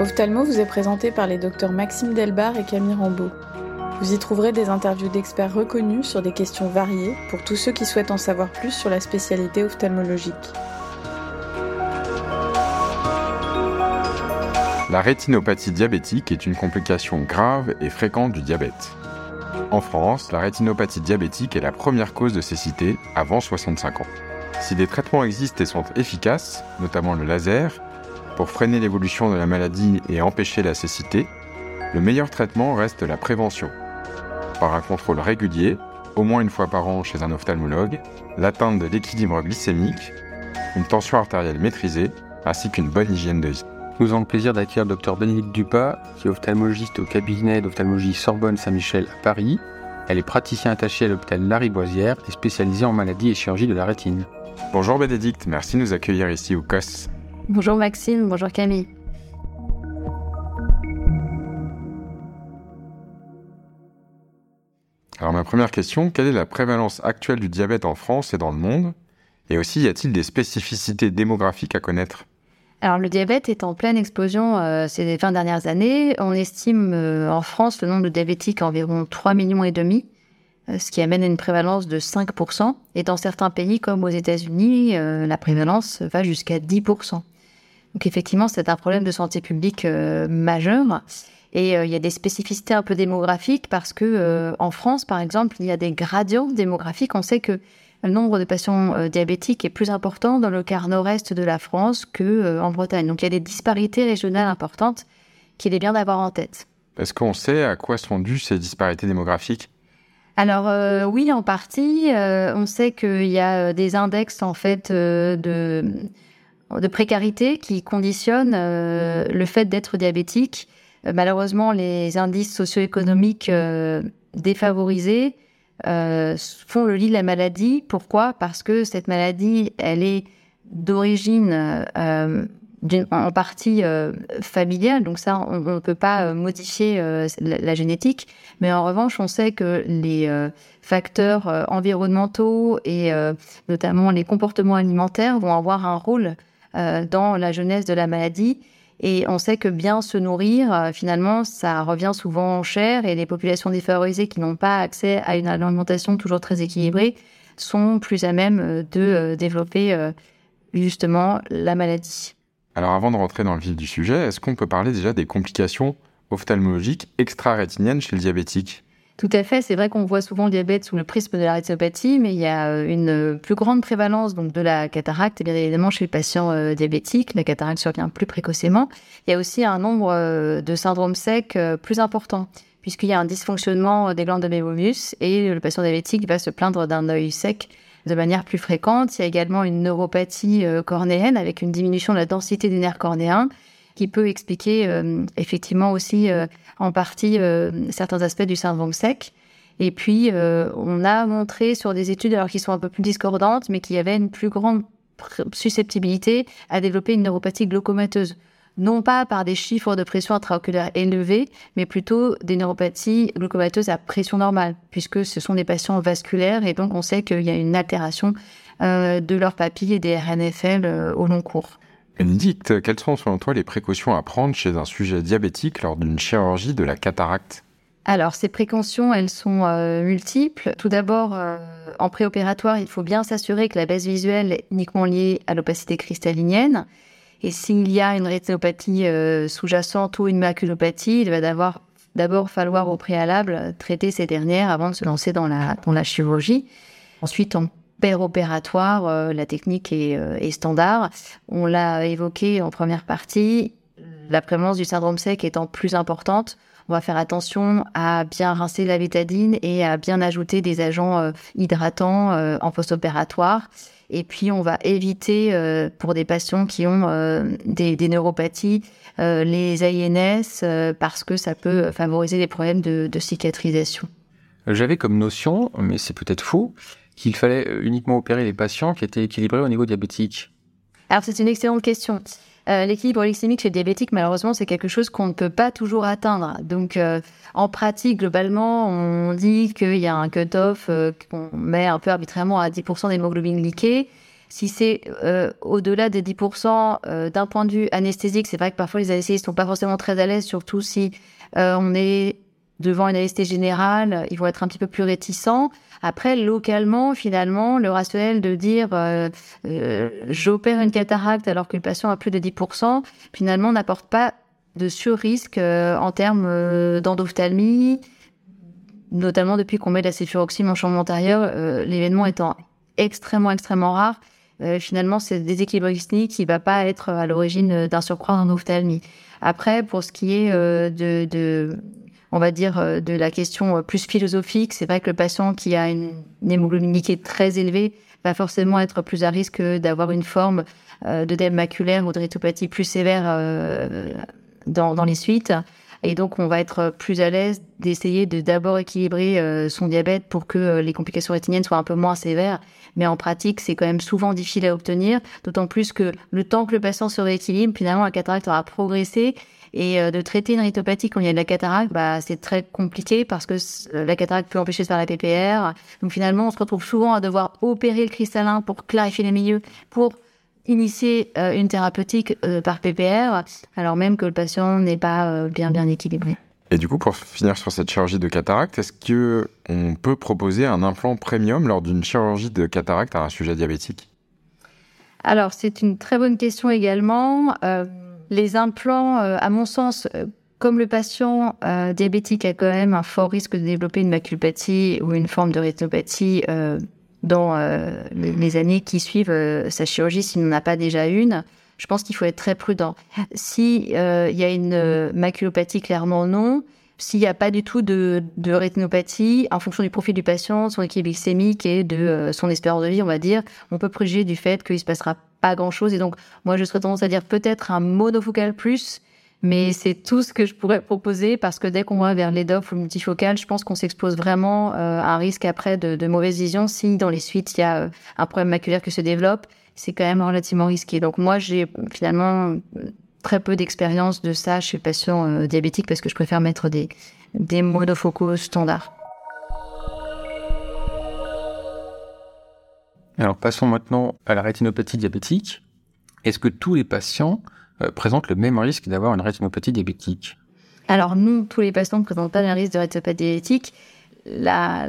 Ophthalmo vous est présenté par les docteurs Maxime Delbar et Camille Rambeau. Vous y trouverez des interviews d'experts reconnus sur des questions variées pour tous ceux qui souhaitent en savoir plus sur la spécialité ophtalmologique. La rétinopathie diabétique est une complication grave et fréquente du diabète. En France, la rétinopathie diabétique est la première cause de cécité avant 65 ans. Si des traitements existent et sont efficaces, notamment le laser, pour freiner l'évolution de la maladie et empêcher la cécité, le meilleur traitement reste la prévention. Par un contrôle régulier, au moins une fois par an chez un ophtalmologue, l'atteinte de l'équilibre glycémique, une tension artérielle maîtrisée, ainsi qu'une bonne hygiène de vie. Nous avons le plaisir d'accueillir le docteur Bénédicte Dupas, qui est ophtalmologiste au cabinet d'ophtalmologie Sorbonne Saint-Michel à Paris. Elle est praticienne attachée à l'hôpital Lariboisière et spécialisée en maladies et chirurgie de la rétine. Bonjour Bénédicte, merci de nous accueillir ici au COS. Bonjour Maxime, bonjour Camille. Alors ma première question, quelle est la prévalence actuelle du diabète en France et dans le monde? Et aussi, y a-t-il des spécificités démographiques à connaître? Alors le diabète est en pleine explosion euh, ces 20 dernières années. On estime euh, en France le nombre de diabétiques à environ 3 millions et demi, euh, ce qui amène à une prévalence de 5%. Et dans certains pays comme aux États-Unis, la prévalence va jusqu'à 10%. Donc effectivement, c'est un problème de santé publique majeur. Et il y a des spécificités un peu démographiques parce que en France, par exemple, il y a des gradients démographiques. On sait que le nombre de patients euh, diabétiques est plus important dans le quart nord-est de la France que euh, en Bretagne. Donc il y a des disparités régionales importantes qu'il est bien d'avoir en tête. Est-ce qu'on sait à quoi sont dues ces disparités démographiques? Alors euh, oui, en partie. on sait qu'il y a des index en fait de, de précarité qui conditionnent le fait d'être diabétique. malheureusement, les indices socio-économiques défavorisés euh, font le lit de la maladie. Pourquoi? Parce que cette maladie, elle est d'origine euh, en partie euh, familiale, donc ça, on ne peut pas euh, modifier euh, la, la, génétique. Mais en revanche, on sait que les facteurs environnementaux et notamment les comportements alimentaires vont avoir un rôle dans la jeunesse de la maladie. Et on sait que bien se nourrir, euh, finalement, ça revient souvent cher et les populations défavorisées qui n'ont pas accès à une alimentation toujours très équilibrée sont plus à même euh, de euh, développer justement la maladie. Alors avant de rentrer dans le vif du sujet, est-ce qu'on peut parler déjà des complications ophtalmologiques extra-rétiniennes chez le diabétique? Tout à fait, c'est vrai qu'on voit souvent le diabète sous le prisme de la rétinopathie, mais il y a euh, une plus grande prévalence donc de la cataracte, bien évidemment chez les patients euh, diabétiques. La cataracte survient plus précocement. Il y a aussi un nombre euh, de syndromes secs plus important, puisqu'il y a un dysfonctionnement des glandes de et le patient diabétique va se plaindre d'un œil sec de manière plus fréquente. Il y a également une neuropathie cornéenne avec une diminution de la densité des nerfs cornéens qui peut expliquer euh, effectivement aussi euh, en partie euh, certains aspects du syndrome sec. Et puis, on a montré sur des études, alors qui sont un peu plus discordantes, mais qu'il y avait une plus grande susceptibilité à développer une neuropathie glaucomateuse. Non pas par des chiffres de pression intraoculaire élevés, mais plutôt des neuropathies glaucomateuses à pression normale, puisque ce sont des patients vasculaires et donc on sait qu'il y a une altération de leurs papilles et des RNFL au long cours. Bénédicte, quelles sont selon toi les précautions à prendre chez un sujet diabétique lors d'une chirurgie de la cataracte? Alors, ces précautions, elles sont euh, multiples. Tout d'abord, euh, en préopératoire, il faut bien s'assurer que la baisse visuelle est uniquement liée à l'opacité cristallinienne. Et s'il y a une rétinopathie euh, sous-jacente ou une maculopathie, il va d'abord falloir au préalable traiter ces dernières avant de se lancer dans la, chirurgie. Ensuite, en opératoire, euh, la technique euh, est, standard. On l'a évoqué en première partie, la prévalence du syndrome sec étant plus importante, on va faire attention à bien rincer la bétadine et à bien ajouter des agents euh, hydratants en post-opératoire. Et puis, on va éviter, pour des patients qui ont des, neuropathies, les AINS parce que ça peut favoriser les problèmes de cicatrisation. J'avais comme notion, mais c'est peut-être faux, qu'il fallait euh, uniquement opérer les patients qui étaient équilibrés au niveau diabétique Alors c'est une excellente question. Euh, l'équilibre glycémique chez le diabétique, malheureusement, c'est quelque chose qu'on ne peut pas toujours atteindre. Donc, euh, en pratique, globalement, on dit qu'il y a un cut-off qu'on met un peu arbitrairement à 10% d'hémoglobine glyquée. Si c'est au-delà des 10%, d'un point de vue anesthésique, c'est vrai que parfois les anesthésistes sont pas forcément très à l'aise, surtout si on est devant une anesthésie générale, ils vont être un petit peu plus réticents. Après, localement, finalement, le rationnel de dire euh, euh, j'opère une cataracte alors que le patient a plus de 10%, finalement, n'apporte pas de sur-risque euh, en termes d'endophtalmie, notamment depuis qu'on met de la céfuroxime en chambre antérieure, l'événement étant extrêmement, extrêmement rare. finalement, c'est déséquilibre clinique qui va pas être à l'origine d'un surcroît d'endophtalmie. Après, pour ce qui est de, de on va dire, euh, de la question euh, plus philosophique. C'est vrai que le patient qui a une, hémoglobine très élevée va forcément être plus à risque d'avoir une forme euh, de dème maculaire ou de rétinopathie plus sévère dans, dans les suites. Et donc, on va être plus à l'aise d'essayer de d'abord équilibrer son diabète pour que les complications rétiniennes soient un peu moins sévères. Mais en pratique, c'est quand même souvent difficile à obtenir, d'autant plus que le temps que le patient se rééquilibre, finalement, la cataracte aura progressé et euh, de traiter une rhitopathie quand il y a de la cataracte, bah, c'est très compliqué parce que euh, la cataracte peut empêcher de faire la PPR. Donc finalement, on se retrouve souvent à devoir opérer le cristallin pour clarifier les milieux, pour initier euh, une thérapeutique par PPR, alors même que le patient n'est pas bien bien équilibré. Et du coup, pour finir sur cette chirurgie de cataracte, est-ce que on peut proposer un implant premium lors d'une chirurgie de cataracte à un sujet diabétique? Alors, c'est une très bonne question également. Les implants, euh, à mon sens, euh, comme le patient euh, diabétique a quand même un fort risque de développer une maculopathie ou une forme de rétinopathie dans les années qui suivent sa chirurgie, s'il n'en a pas déjà une, je pense qu'il faut être très prudent. S'il y a une maculopathie, clairement non. S'il n'y a pas du tout de, de, rétinopathie, en fonction du profil du patient, son équilibre glycémique et de son espérance de vie, on va dire, on peut préjuger du fait qu'il se passera pas grand-chose. Et donc, moi, je serais tendance à dire peut-être un monofocal plus, mais c'est tout ce que je pourrais proposer parce que dès qu'on va vers l'EDOF ou le multifocal, je pense qu'on s'expose vraiment euh, à un risque après de, de, mauvaise vision si dans les suites, il y a euh, un problème maculaire qui se développe. C'est quand même relativement risqué. Donc, moi, j'ai finalement très peu d'expérience de ça chez les patients euh, diabétiques parce que je préfère mettre des, des monofocaux standards. Alors passons maintenant à la rétinopathie diabétique. Est-ce que tous les patients euh, présentent le même risque d'avoir une rétinopathie diabétique? Alors non, tous les patients ne présentent pas un risque de rétinopathie diabétique. La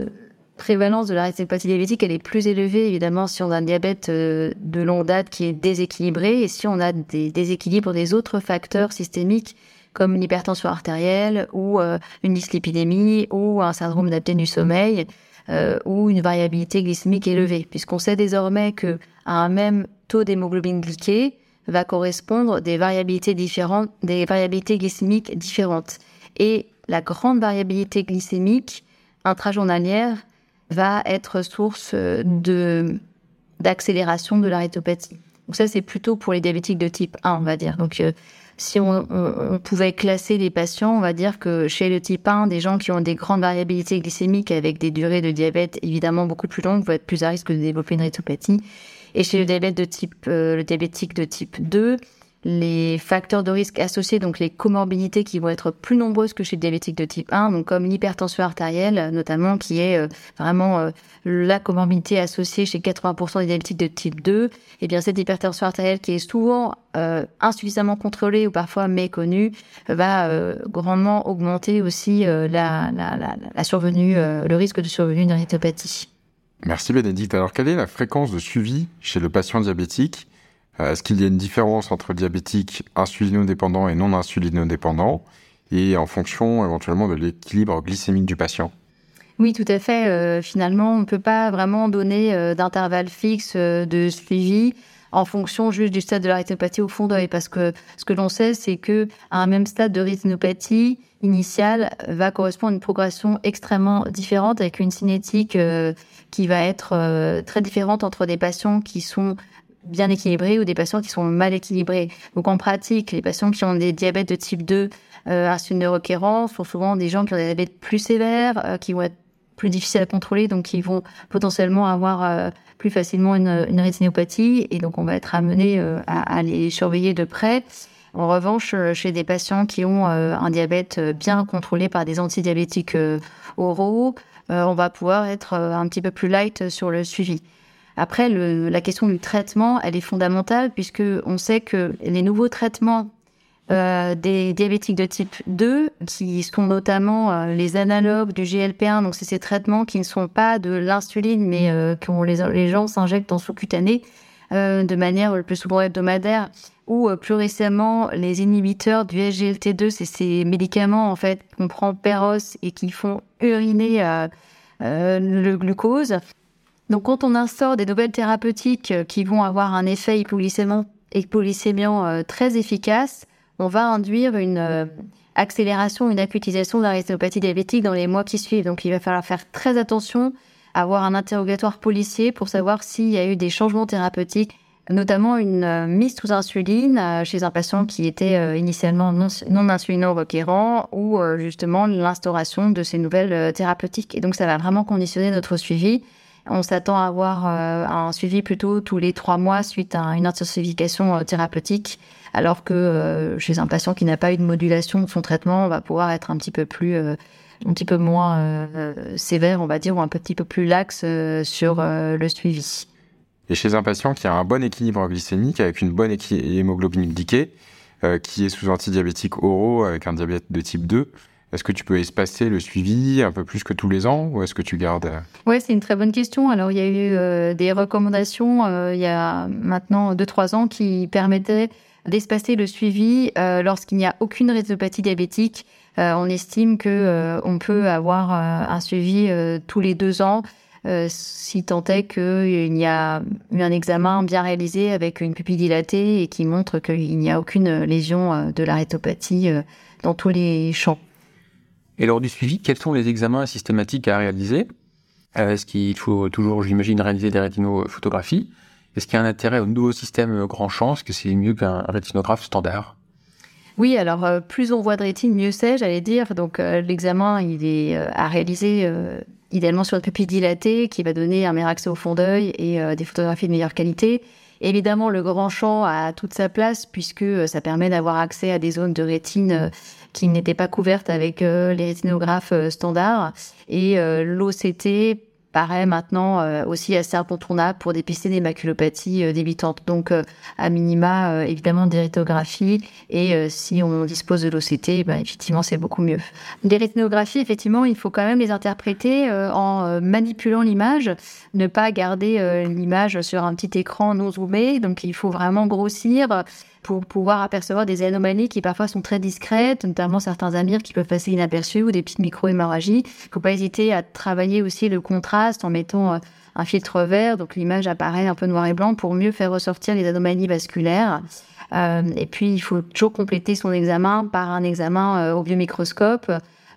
prévalence de la rétinopathie diabétique, elle est plus élevée évidemment si on a un diabète euh, de longue date qui est déséquilibré et si on a des déséquilibres des autres facteurs systémiques comme une hypertension artérielle ou euh, une dyslipidémie ou un syndrome d'apnée du sommeil euh, ou une variabilité glycémique élevée, puisqu'on sait désormais que un même taux d'hémoglobine glyquée va correspondre des variabilités différentes, des variabilités glycémiques différentes. Et la grande variabilité glycémique intrajournalière va être source de d'accélération de la rétopathie. Donc ça, c'est plutôt pour les diabétiques de type 1, on va dire. Donc, euh, si on, pouvait classer les patients, on va dire que chez le type 1, des gens qui ont des grandes variabilités glycémiques avec des durées de diabète évidemment beaucoup plus longues vont être plus à risque de développer une rétopathie. Et chez le diabète de type, euh, le diabétique de type 2, les facteurs de risque associés, donc les comorbidités qui vont être plus nombreuses que chez le diabétique de type 1, donc comme l'hypertension artérielle notamment, qui est euh, vraiment euh, la comorbidité associée chez 80% des diabétiques de type 2, et eh bien cette hypertension artérielle qui est souvent euh, insuffisamment contrôlée ou parfois méconnue, va grandement augmenter aussi la, survenue, le risque de survenue d'une rétinopathie. Merci Bénédicte. Alors quelle est la fréquence de suivi chez le patient diabétique est-ce qu'il y a une différence entre diabétique insulinodépendant et non insulinodépendant et en fonction éventuellement de l'équilibre glycémique du patient? Oui, tout à fait. Euh, finalement, on ne peut pas vraiment donner euh, d'intervalle fixe de suivi en fonction juste du stade de la rétinopathie au fond d'œil, parce que ce que l'on sait, c'est que un même stade de rétinopathie initiale va correspondre à une progression extrêmement différente, avec une cinétique qui va être très différente entre des patients qui sont bien équilibrés ou des patients qui sont mal équilibrés. Donc en pratique, les patients qui ont des diabètes de type 2 euh, requérant sont souvent des gens qui ont des diabètes plus sévères, euh, qui vont être plus difficiles à contrôler, donc qui vont potentiellement avoir euh, plus facilement une, une, rétinopathie, et donc on va être amené euh, à, à, les surveiller de près. En revanche, chez des patients qui ont un diabète bien contrôlé par des antidiabétiques oraux, on va pouvoir être un petit peu plus light sur le suivi. Après, la question du traitement, elle est fondamentale puisque on sait que les nouveaux traitements euh, des diabétiques de type 2, qui sont notamment euh, les analogues du GLP-1, donc c'est ces traitements qui ne sont pas de l'insuline, mais euh, que les, les gens s'injectent en sous-cutané euh, de manière le plus souvent hebdomadaire, ou plus récemment les inhibiteurs du SGLT2, c'est ces médicaments en fait qu'on prend péros et qui font uriner le glucose. Donc quand on instaure des nouvelles thérapeutiques qui vont avoir un effet hypoglycémiant très efficace, on va induire une euh, accélération, une acutisation de la rétinopathie diabétique dans les mois qui suivent. Donc il va falloir faire très attention, avoir un interrogatoire policier pour savoir s'il y a eu des changements thérapeutiques notamment une euh, mise sous insuline euh, chez un patient qui était initialement non, non insulino-requérant ou justement l'instauration de ces nouvelles thérapeutiques. Et donc ça va vraiment conditionner notre suivi. On s'attend à avoir un suivi plutôt tous les trois mois suite à une intensification thérapeutique alors que euh, chez un patient qui n'a pas eu de modulation de son traitement, on va pouvoir être un petit peu plus euh, un petit peu moins euh, sévère, on va dire, ou un petit peu plus laxe sur le suivi. Et chez un patient qui a un bon équilibre glycémique, avec une bonne hémoglobine glyquée, qui est sous antidiabétique oraux avec un diabète de type 2, est-ce que tu peux espacer le suivi un peu plus que tous les ans ou est-ce que tu gardes Oui, c'est une très bonne question. Alors, il y a eu des recommandations il y a maintenant 2-3 ans qui permettaient d'espacer le suivi euh, lorsqu'il n'y a aucune rétinopathie diabétique. Euh, on estime que euh, on peut avoir un suivi tous les deux ans. si tant est qu'il y a eu un examen bien réalisé avec une pupille dilatée et qui montre qu'il n'y a aucune lésion de la rétinopathie dans tous les champs. Et lors du suivi, quels sont les examens systématiques à réaliser? Est-ce qu'il faut toujours, j'imagine, réaliser des rétinophotographies est-ce qu'il y a un intérêt au nouveau système grand champ Est-ce que c'est mieux qu'un rétinographe standard? Oui, alors euh, plus on voit de rétine, mieux c'est, j'allais dire. Donc euh, l'examen, il est euh, à réaliser idéalement sur une pupille dilatée qui va donner un meilleur accès au fond d'œil et des photographies de meilleure qualité. Évidemment, le grand champ a toute sa place puisque ça permet d'avoir accès à des zones de rétine qui n'étaient pas couvertes avec les rétinographes standards. Et l'OCT paraît maintenant euh, aussi assez incontournable pour dépister des maculopathies euh, débitantes. Donc, euh, à minima, évidemment, des. Et si on dispose de l'OCT, ben, effectivement, c'est beaucoup mieux. Les rétinographies, effectivement, il faut quand même les interpréter en manipulant l'image, ne pas garder l'image sur un petit écran non zoomé. Donc, il faut vraiment grossir pour pouvoir apercevoir des anomalies qui parfois sont très discrètes, notamment certains amirs qui peuvent passer inaperçus ou des petites micro-hémorragies. Il ne faut pas hésiter à travailler aussi le contraste en mettant euh, un filtre vert, donc l'image apparaît un peu noir et blanc pour mieux faire ressortir les anomalies vasculaires. Euh, et puis, il faut toujours compléter son examen par un examen euh, au biomicroscope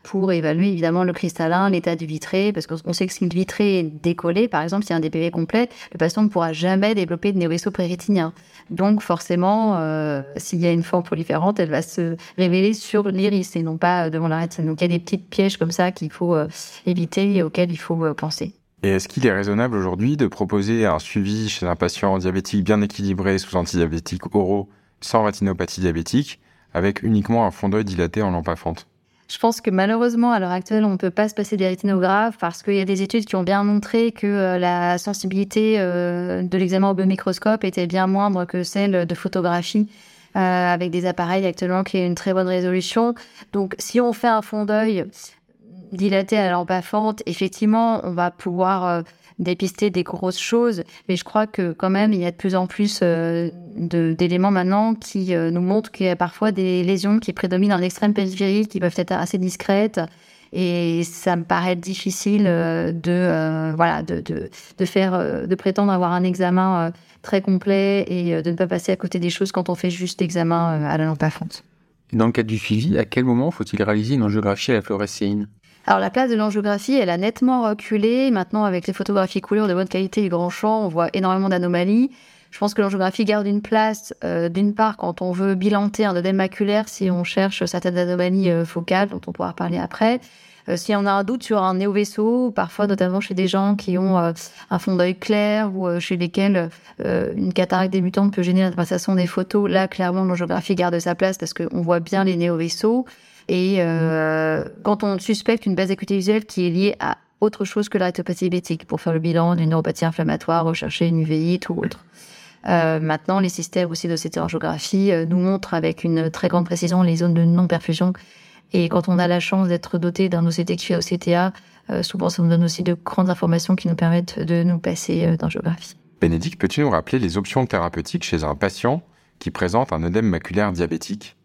pour évaluer évidemment le cristallin, l'état du vitré, parce qu'on sait que si le vitré est décollé, par exemple, si y a un DPV complet, le patient ne pourra jamais développer de néovaisseau prérétinien. Donc forcément, euh, s'il y a une forme proliférante, elle va se révéler sur l'iris et non pas devant la rétine. Donc il y a des petites pièges comme ça qu'il faut euh, éviter et auxquels il faut euh, penser. Et est-ce qu'il est raisonnable aujourd'hui de proposer un suivi chez un patient diabétique bien équilibré sous antidiabétique oraux sans rétinopathie diabétique avec uniquement un fond d'œil dilaté en lampe à fente je pense que malheureusement, à l'heure actuelle, on ne peut pas se passer des rétinographes parce qu'il y a des études qui ont bien montré que euh, la sensibilité euh, de l'examen au biomicroscope était bien moindre que celle de photographie euh, avec des appareils actuellement qui ont une très bonne résolution. Donc, si on fait un fond d'œil dilaté à la lampe à fente, effectivement, on va pouvoir dépister des grosses choses, mais je crois que quand même il y a de plus en plus euh, d'éléments maintenant qui euh, nous montrent qu'il y a parfois des lésions qui prédominent en extrême périphérique, qui peuvent être assez discrètes. Et ça me paraît difficile euh, de voilà de, de, faire de prétendre avoir un examen très complet et de ne pas passer à côté des choses quand on fait juste l'examen à la lampe à fonte. Dans le cadre du suivi, à quel moment faut-il réaliser une angiographie à la fluorescéine? Alors la place de l'angiographie, elle a nettement reculé. Maintenant, avec les photographies couleurs de bonne qualité et grand champ, on voit énormément d'anomalies. Je pense que l'angiographie garde une place, euh, d'une part, quand on veut bilanter un œdème maculaire, si on cherche certaines anomalies euh, focales, dont on pourra parler après. Euh, si on a un doute sur un néo-vaisseau, parfois notamment chez des gens qui ont un fond d'œil clair ou chez lesquels une cataracte débutante peut gêner l'interprétation des photos, là, clairement, l'angiographie garde sa place parce qu'on voit bien les néo-vaisseaux. Et euh, quand on suspecte une baisse d'acuité visuelle qui est liée à autre chose que la rétinopathie diabétique pour faire le bilan d'une neuropathie inflammatoire, rechercher une uvéite ou autre. Euh, maintenant, les systèmes aussi de cette angiographie euh, nous montrent avec une très grande précision les zones de non-perfusion. Et quand on a la chance d'être doté d'un OCT qui fait OCTA, euh, souvent ça nous donne aussi de grandes informations qui nous permettent de nous passer euh, d'angiographie. Bénédicte, peux-tu nous rappeler les options thérapeutiques chez un patient qui présente un œdème maculaire diabétique?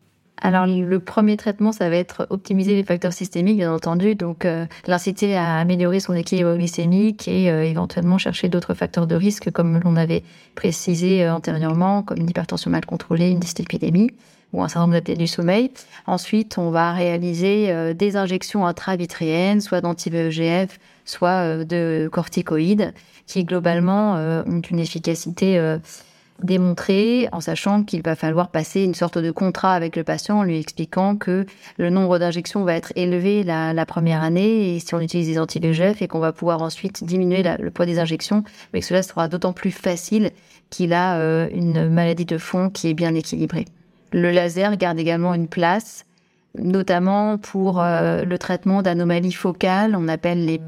Alors le premier traitement, ça va être optimiser les facteurs systémiques, bien entendu, donc euh, l'inciter à améliorer son équilibre glycémique et euh, éventuellement chercher d'autres facteurs de risque, comme l'on avait précisé euh, antérieurement, comme une hypertension mal contrôlée, une dysépidémie ou un syndrome d'apnée du sommeil. Ensuite, on va réaliser des injections intravitréennes, soit d'anti-VEGF, soit de corticoïdes, qui globalement ont une efficacité démontrer en sachant qu'il va falloir passer une sorte de contrat avec le patient en lui expliquant que le nombre d'injections va être élevé la, première année et si on utilise des anti-VEGF et qu'on va pouvoir ensuite diminuer le poids des injections, mais que cela sera d'autant plus facile qu'il a euh, une maladie de fond qui est bien équilibrée. Le laser garde également une place, notamment pour euh, le traitement d'anomalies focales, on appelle les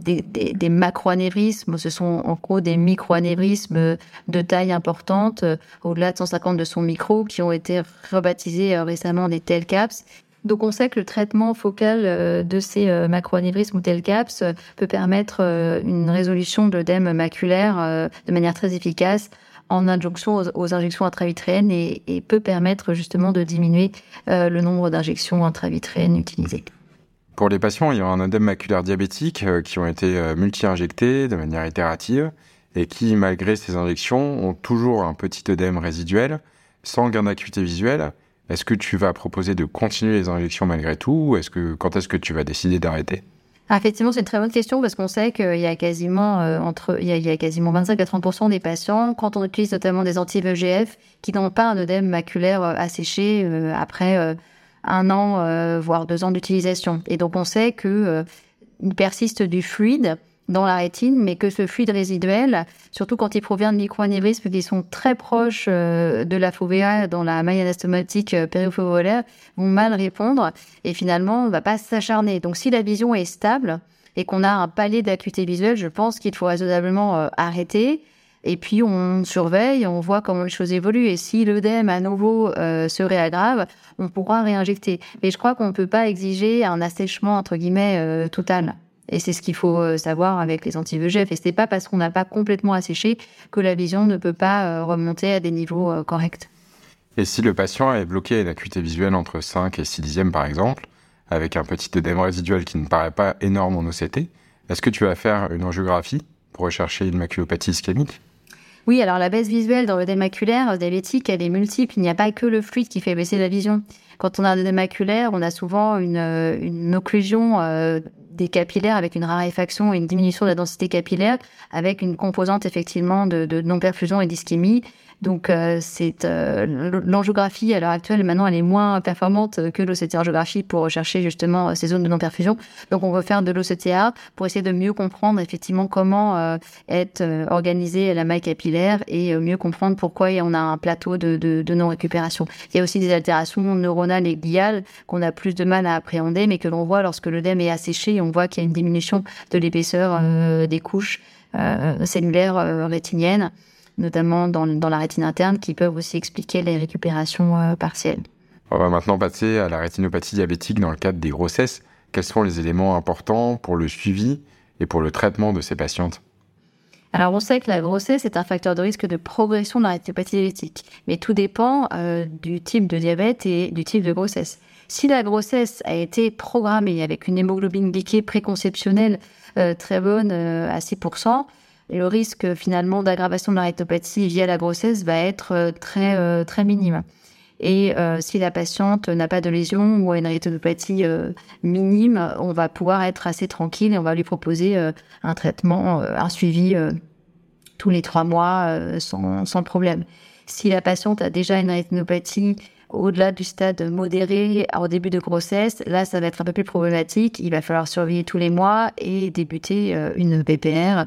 des, macroanévrismes, ce sont en gros des microanévrismes de taille importante, euh, au-delà de 150 de son micro, qui ont été rebaptisés euh, récemment des TELCAPS. Donc on sait que le traitement focal euh, de ces macroanévrismes ou TELCAPS peut permettre une résolution de l'œdème maculaire de manière très efficace en injonction aux, injections intravitréennes et, et, peut permettre justement de diminuer le nombre d'injections intravitréennes utilisées. Pour les patients ayant un œdème maculaire diabétique euh, qui ont été euh, multi-injectés de manière itérative et qui, malgré ces injections, ont toujours un petit œdème résiduel sans gain d'acuité visuelle, est-ce que tu vas proposer de continuer les injections malgré tout ou est-ce que, quand est-ce que tu vas décider d'arrêter? Ah, Effectivement, c'est une très bonne question parce qu'on sait qu'il y a quasiment euh, entre il y, a, quasiment 25 à 30 des patients quand on utilise notamment des anti-VEGF qui n'ont pas un œdème maculaire asséché après un an, euh, voire deux ans d'utilisation. Et donc on sait que euh, persiste du fluide dans la rétine, mais que ce fluide résiduel, surtout quand il provient de microanévrismes qui sont très proches euh, de la fovea dans la maille anastomotique périfoveolaire, vont mal répondre et finalement on va pas s'acharner. Donc si la vision est stable et qu'on a un palier d'acuité visuelle, je pense qu'il faut raisonnablement arrêter et puis on surveille, on voit comment les choses évoluent. Et si l'œdème à nouveau euh, se réaggrave, on pourra réinjecter. Mais je crois qu'on ne peut pas exiger un assèchement entre guillemets euh, total. Et c'est ce qu'il faut euh, savoir avec les anti-VEGF. Et c'est pas parce qu'on n'a pas complètement asséché que la vision ne peut pas remonter à des niveaux corrects. Et si le patient est bloqué à une acuité visuelle entre 5 et 6 dixièmes par exemple, avec un petit œdème résiduel qui ne paraît pas énorme en OCT, est-ce que tu vas faire une angiographie pour rechercher une maculopathie ischémique? Oui, alors la baisse visuelle dans l'œdème maculaire diabétique, elle est multiple. Il n'y a pas que le fluide qui fait baisser la vision. Quand on a un œdème maculaire, on a souvent une, euh, une occlusion euh, des capillaires avec une raréfaction et une diminution de la densité capillaire, avec une composante effectivement de, de non-perfusion et d'ischémie. Donc euh, c'est euh, l'angiographie à l'heure actuelle maintenant elle est moins performante que l'OCT-angiographie pour rechercher justement ces zones de non-perfusion. Donc on veut faire de l'OCTA pour essayer de mieux comprendre effectivement comment euh, est organisée la maille capillaire et mieux comprendre pourquoi on a un plateau de, de, de non-récupération. Il y a aussi des altérations neuronales et gliales qu'on a plus de mal à appréhender mais que l'on voit lorsque l'œdème est asséché, on voit qu'il y a une diminution de l'épaisseur des couches cellulaires rétiniennes notamment dans, la rétine interne, qui peuvent aussi expliquer les récupérations euh, partielles. On va maintenant passer à la rétinopathie diabétique dans le cadre des grossesses. Quels sont les éléments importants pour le suivi et pour le traitement de ces patientes? Alors, on sait que la grossesse est un facteur de risque de progression de la rétinopathie diabétique, mais tout dépend euh, du type de diabète et du type de grossesse. Si la grossesse a été programmée avec une hémoglobine glyquée préconceptionnelle euh, très bonne à 6%, le risque finalement d'aggravation de la rétinopathie via la grossesse va être euh, très euh, très minime. Et euh, si la patiente n'a pas de lésion ou a une rétinopathie minime, on va pouvoir être assez tranquille et on va lui proposer un traitement, un suivi tous les trois mois sans, sans problème. Si la patiente a déjà une rétinopathie au-delà du stade modéré au début de grossesse, là, ça va être un peu plus problématique. Il va falloir surveiller tous les mois et débuter une PPR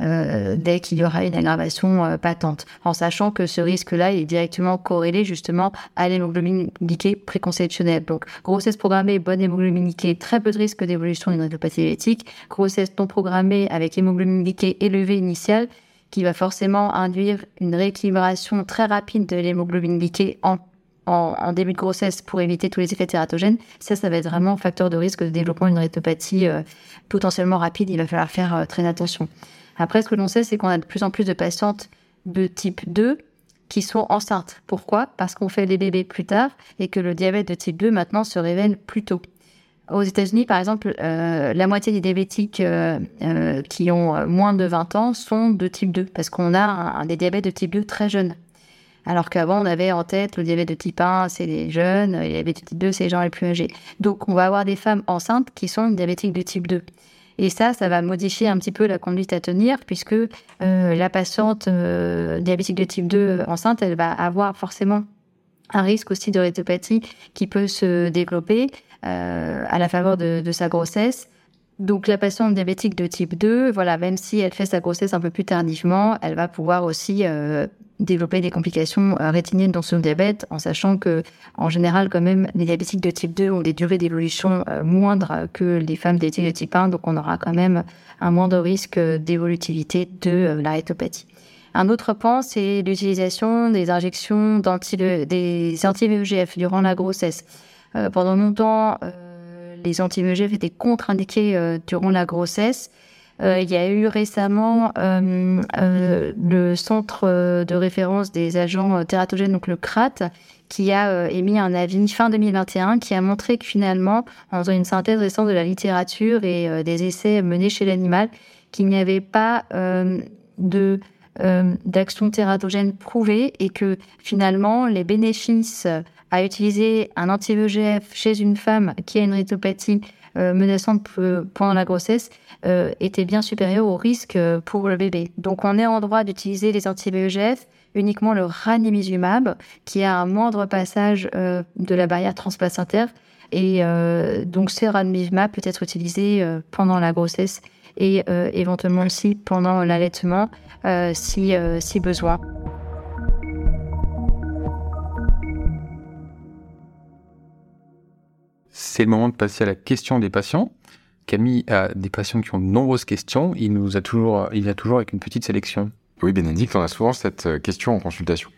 dès qu'il y aura une aggravation patente, en sachant que ce risque-là est directement corrélé justement à l'hémoglobine glyquée préconceptionnelle. Donc grossesse programmée, bonne hémoglobine glyquée, très peu de risque d'évolution d'une rétinopathie diabétique. Grossesse non programmée avec hémoglobine glyquée élevée initiale, qui va forcément induire une rééquilibration très rapide de l'hémoglobine glyquée en, début de grossesse pour éviter tous les effets tératogènes. Ça, ça va être vraiment un facteur de risque de développement d'une rétinopathie euh, potentiellement rapide. Il va falloir faire euh, très attention. Après, ce que l'on sait, c'est qu'on a de plus en plus de patientes de type 2 qui sont enceintes. Pourquoi? Parce qu'on fait les bébés plus tard et que le diabète de type 2 maintenant se révèle plus tôt. Aux États-Unis, par exemple, euh, la moitié des diabétiques euh, euh, qui ont moins de 20 ans sont de type 2, parce qu'on a des diabètes de type 2 très jeunes. Alors qu'avant, on avait en tête le diabète de type 1, c'est les jeunes, et le diabète de type 2, c'est les gens les plus âgés. Donc, on va avoir des femmes enceintes qui sont diabétiques de type 2. Et ça, ça va modifier un petit peu la conduite à tenir, puisque la patiente diabétique de type 2 enceinte, elle va avoir forcément un risque aussi de qui peut se développer euh, à la faveur de, de, sa grossesse. Donc la patiente diabétique de type 2, voilà, même si elle fait sa grossesse un peu plus tardivement, elle va pouvoir aussi euh, développer des complications euh, rétiniennes dans son diabète, en sachant que en général, quand même, les diabétiques de type 2 ont des durées d'évolution euh, moindres que les femmes diabétiques de type 1, donc on aura quand même un moindre risque d'évolutivité de la rétinopathie. Un autre point, c'est l'utilisation des injections d'anti des anti-VEGF durant la grossesse. Euh, pendant longtemps, euh, les anti-VEGF étaient contre-indiqués euh, durant la grossesse. Il y a eu récemment le centre de référence des agents tératogènes, donc le CRAT, qui a émis un avis fin 2021 qui a montré que finalement, en faisant une synthèse récente de la littérature et des essais menés chez l'animal, qu'il n'y avait pas de euh, d'action tératogène prouvée et que finalement les bénéfices à utiliser un anti-VEGF chez une femme qui a une rétinopathie euh, menaçante pendant la grossesse euh, étaient bien supérieurs au risque pour le bébé. Donc on est en droit d'utiliser les anti-VEGF uniquement le ranimizumab qui a un moindre passage de la barrière transplacentaire et donc ce ranimizumab peut être utilisé pendant la grossesse et éventuellement aussi pendant l'allaitement euh, si, euh, si besoin. C'est le moment de passer à la question des patients. Camille a des patients qui ont de nombreuses questions. Il nous a toujours, il vient toujours avec une petite sélection. Oui, Bénédicte, on a souvent cette euh, question en consultation.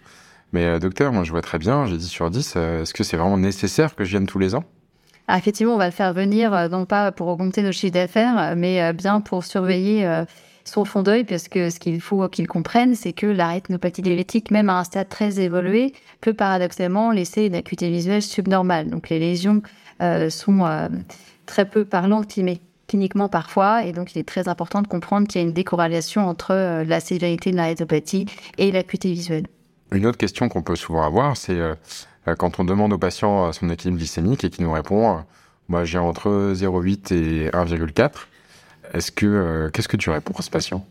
Mais docteur, moi je vois très bien, j'ai 10 sur 10. Est-ce que c'est vraiment nécessaire que je vienne tous les ans? Ah, effectivement, on va le faire venir, non pas pour augmenter nos chiffres d'affaires, mais bien pour surveiller son fond d'œil, parce que ce qu'il faut qu'ils comprennent, c'est que la rétinopathie diabétique, même à un stade très évolué, peut paradoxalement laisser une acuité visuelle subnormale. Donc les lésions euh, sont euh, très peu parlantes cliniquement parfois, et donc il est très important de comprendre qu'il y a une décorrélation entre euh, la sévérité de la rétinopathie et l'acuité visuelle. Une autre question qu'on peut souvent avoir, c'est quand on demande au patient son équilibre glycémique et qu'il nous répond, moi j'ai entre 0,8 et 1,4 est-ce que euh, qu'est-ce que tu réponds à ce patient?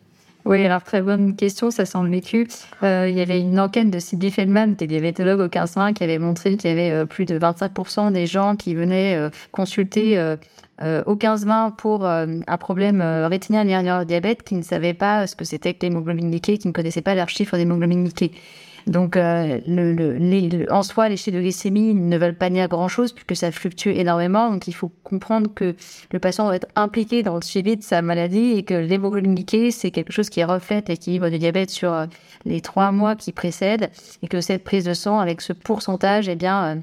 Oui, alors très bonne question, ça semble vécu. Euh, il y avait une enquête de Sylvie Feldman, qui est diabétologue au 15-20, qui avait montré qu'il y avait euh, plus de 25% des gens qui venaient consulter au 15-20 pour un problème rétinien lié diabète, qui ne savaient pas ce que c'était que l'hémoglobine glyquée, qui ne connaissaient pas leurs chiffres d'hémoglobine glyquée. Donc, euh, le, le, en soi, les chiffres de glycémie ne veulent pas dire grand-chose puisque ça fluctue énormément. Donc, il faut comprendre que le patient doit être impliqué dans le suivi de sa maladie et que l'hémoglobine c'est quelque chose qui reflète l'équilibre du diabète sur euh, les trois mois qui précèdent et que cette prise de sang avec ce pourcentage, eh bien, euh,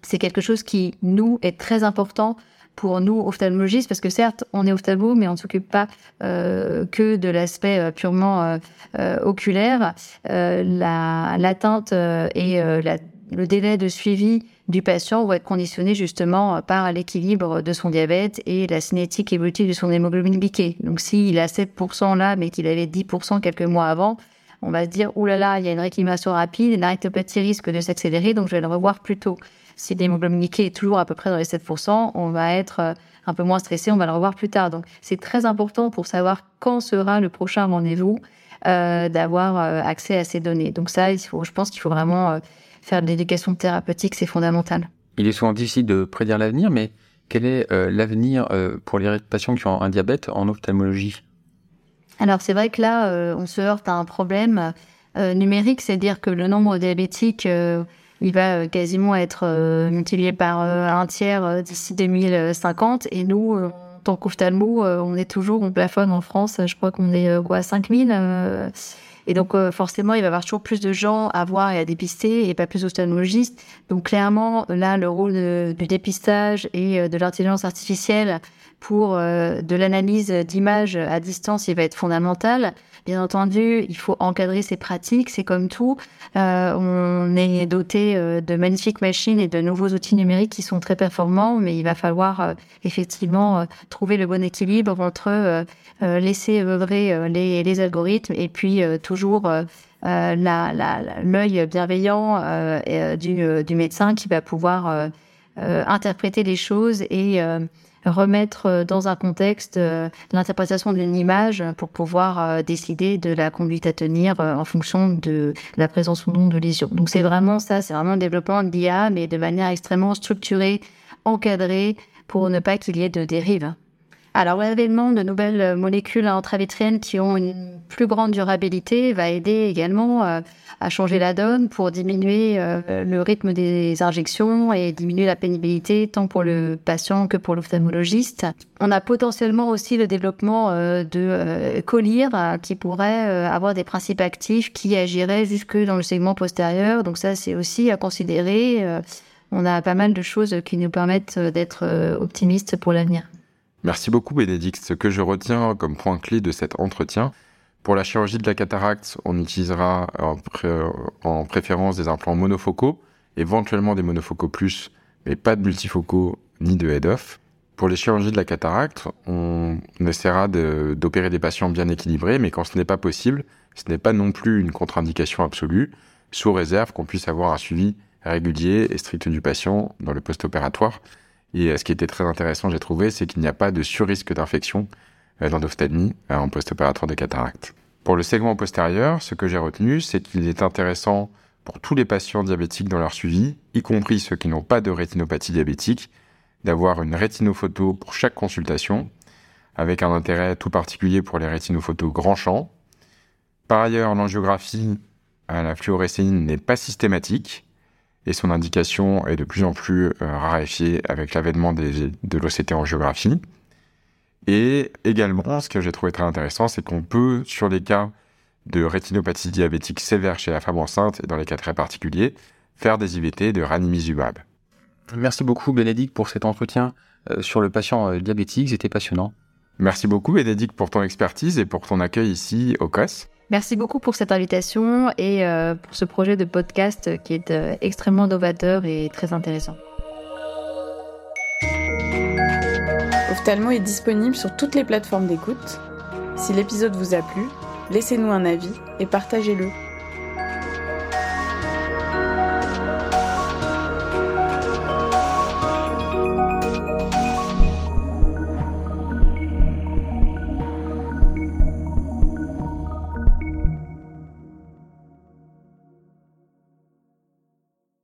c'est quelque chose qui, nous, est très important pour nous ophtalmologistes, parce que certes, on est ophtalmo, mais on ne s'occupe pas euh, que de l'aspect euh, purement euh, oculaire. L'atteinte et le délai de suivi du patient vont être conditionnés justement par l'équilibre de son diabète et la cinétique évolutive de son hémoglobine glyquée. Donc s'il a 7% là, mais qu'il avait 10% quelques mois avant, on va se dire, oulala, là là, il y a une réclamation rapide, la rétinopathie risque de s'accélérer, donc je vais le revoir plus tôt si l'hémoglobine glyquée est toujours à peu près dans les 7%, on va être euh, un peu moins stressé, on va le revoir plus tard. Donc c'est très important pour savoir quand sera le prochain rendez-vous euh, d'avoir euh, accès à ces données. Donc ça, il faut, je pense qu'il faut vraiment faire de l'éducation thérapeutique, c'est fondamental. Il est souvent difficile de prédire l'avenir, mais quel est l'avenir pour les patients qui ont un diabète en ophtalmologie? Alors c'est vrai que là, on se heurte à un problème numérique, c'est-à-dire que le nombre de diabétiques il va quasiment être multiplié par un tiers d'ici 2050. Et nous, en tant qu'ophtalmo, on est toujours, on plafonne en France, je crois qu'on est quoi, 5000 et donc, euh, forcément, il va y avoir toujours plus de gens à voir et à dépister et pas plus d'ophtalmologistes. Donc, clairement, là, le rôle du dépistage et euh, de l'intelligence artificielle pour euh, de l'analyse d'images à distance, il va être fondamental. Bien entendu, il faut encadrer ces pratiques, c'est comme tout. Euh, on est doté euh, de magnifiques machines et de nouveaux outils numériques qui sont très performants, mais il va falloir effectivement trouver le bon équilibre entre laisser œuvrer les, les, algorithmes et puis toujours l'œil la, bienveillant du, du, médecin qui va pouvoir interpréter les choses et remettre euh, dans un contexte euh, l'interprétation d'une image pour pouvoir euh, décider de la conduite à tenir en fonction de la présence ou non de lésions. Donc c'est vraiment ça, c'est vraiment le développement de l'IA, mais de manière extrêmement structurée, encadrée, pour ne pas qu'il y ait de dérives. Alors, l'avènement de nouvelles molécules intravétriennes qui ont une plus grande durabilité va aider également euh, à changer la donne pour diminuer euh, le rythme des injections et diminuer la pénibilité tant pour le patient que pour l'ophtalmologiste. On a potentiellement aussi le développement euh, de collyre qui pourrait avoir des principes actifs qui agiraient jusque dans le segment postérieur. Donc ça, c'est aussi à considérer. on a pas mal de choses qui nous permettent d'être optimistes pour l'avenir. Merci beaucoup Bénédicte. Ce que je retiens comme point clé de cet entretien, pour la chirurgie de la cataracte, on utilisera en, préférence des implants monofocaux, éventuellement des monofocaux plus, mais pas de multifocaux ni de head-off. Pour les chirurgies de la cataracte, on, essaiera d'opérer des patients bien équilibrés, mais quand ce n'est pas possible, ce n'est pas non plus une contre-indication absolue, sous réserve qu'on puisse avoir un suivi régulier et strict du patient dans le post-opératoire. Et euh, ce qui était très intéressant, j'ai trouvé, c'est qu'il n'y a pas de surrisque d'infection euh, d'endophthalmie euh, en post-opératoire de cataracte. Pour le segment postérieur, ce que j'ai retenu, c'est qu'il est intéressant pour tous les patients diabétiques dans leur suivi, y compris ceux qui n'ont pas de rétinopathie diabétique, d'avoir une rétinophoto pour chaque consultation, avec un intérêt tout particulier pour les rétinophotos grand champ. Par ailleurs, l'angiographie à la fluorescéine n'est pas systématique, et son indication est de plus en plus euh, raréfiée avec l'avènement de l'OCT en géographie. Et également, ce que j'ai trouvé très intéressant, c'est qu'on peut, sur les cas de rétinopathie diabétique sévère chez la femme enceinte et dans les cas très particuliers, faire des IVT de ranimizumab. Merci beaucoup Bénédicte pour cet entretien euh, sur le patient euh, diabétique, c'était passionnant. Merci beaucoup Bénédicte pour ton expertise et pour ton accueil ici au COS. Merci beaucoup pour cette invitation et euh, pour ce projet de podcast qui est euh, extrêmement novateur et très intéressant. Ophthalmo est disponible sur toutes les plateformes d'écoute. Si l'épisode vous a plu, laissez-nous un avis et partagez-le.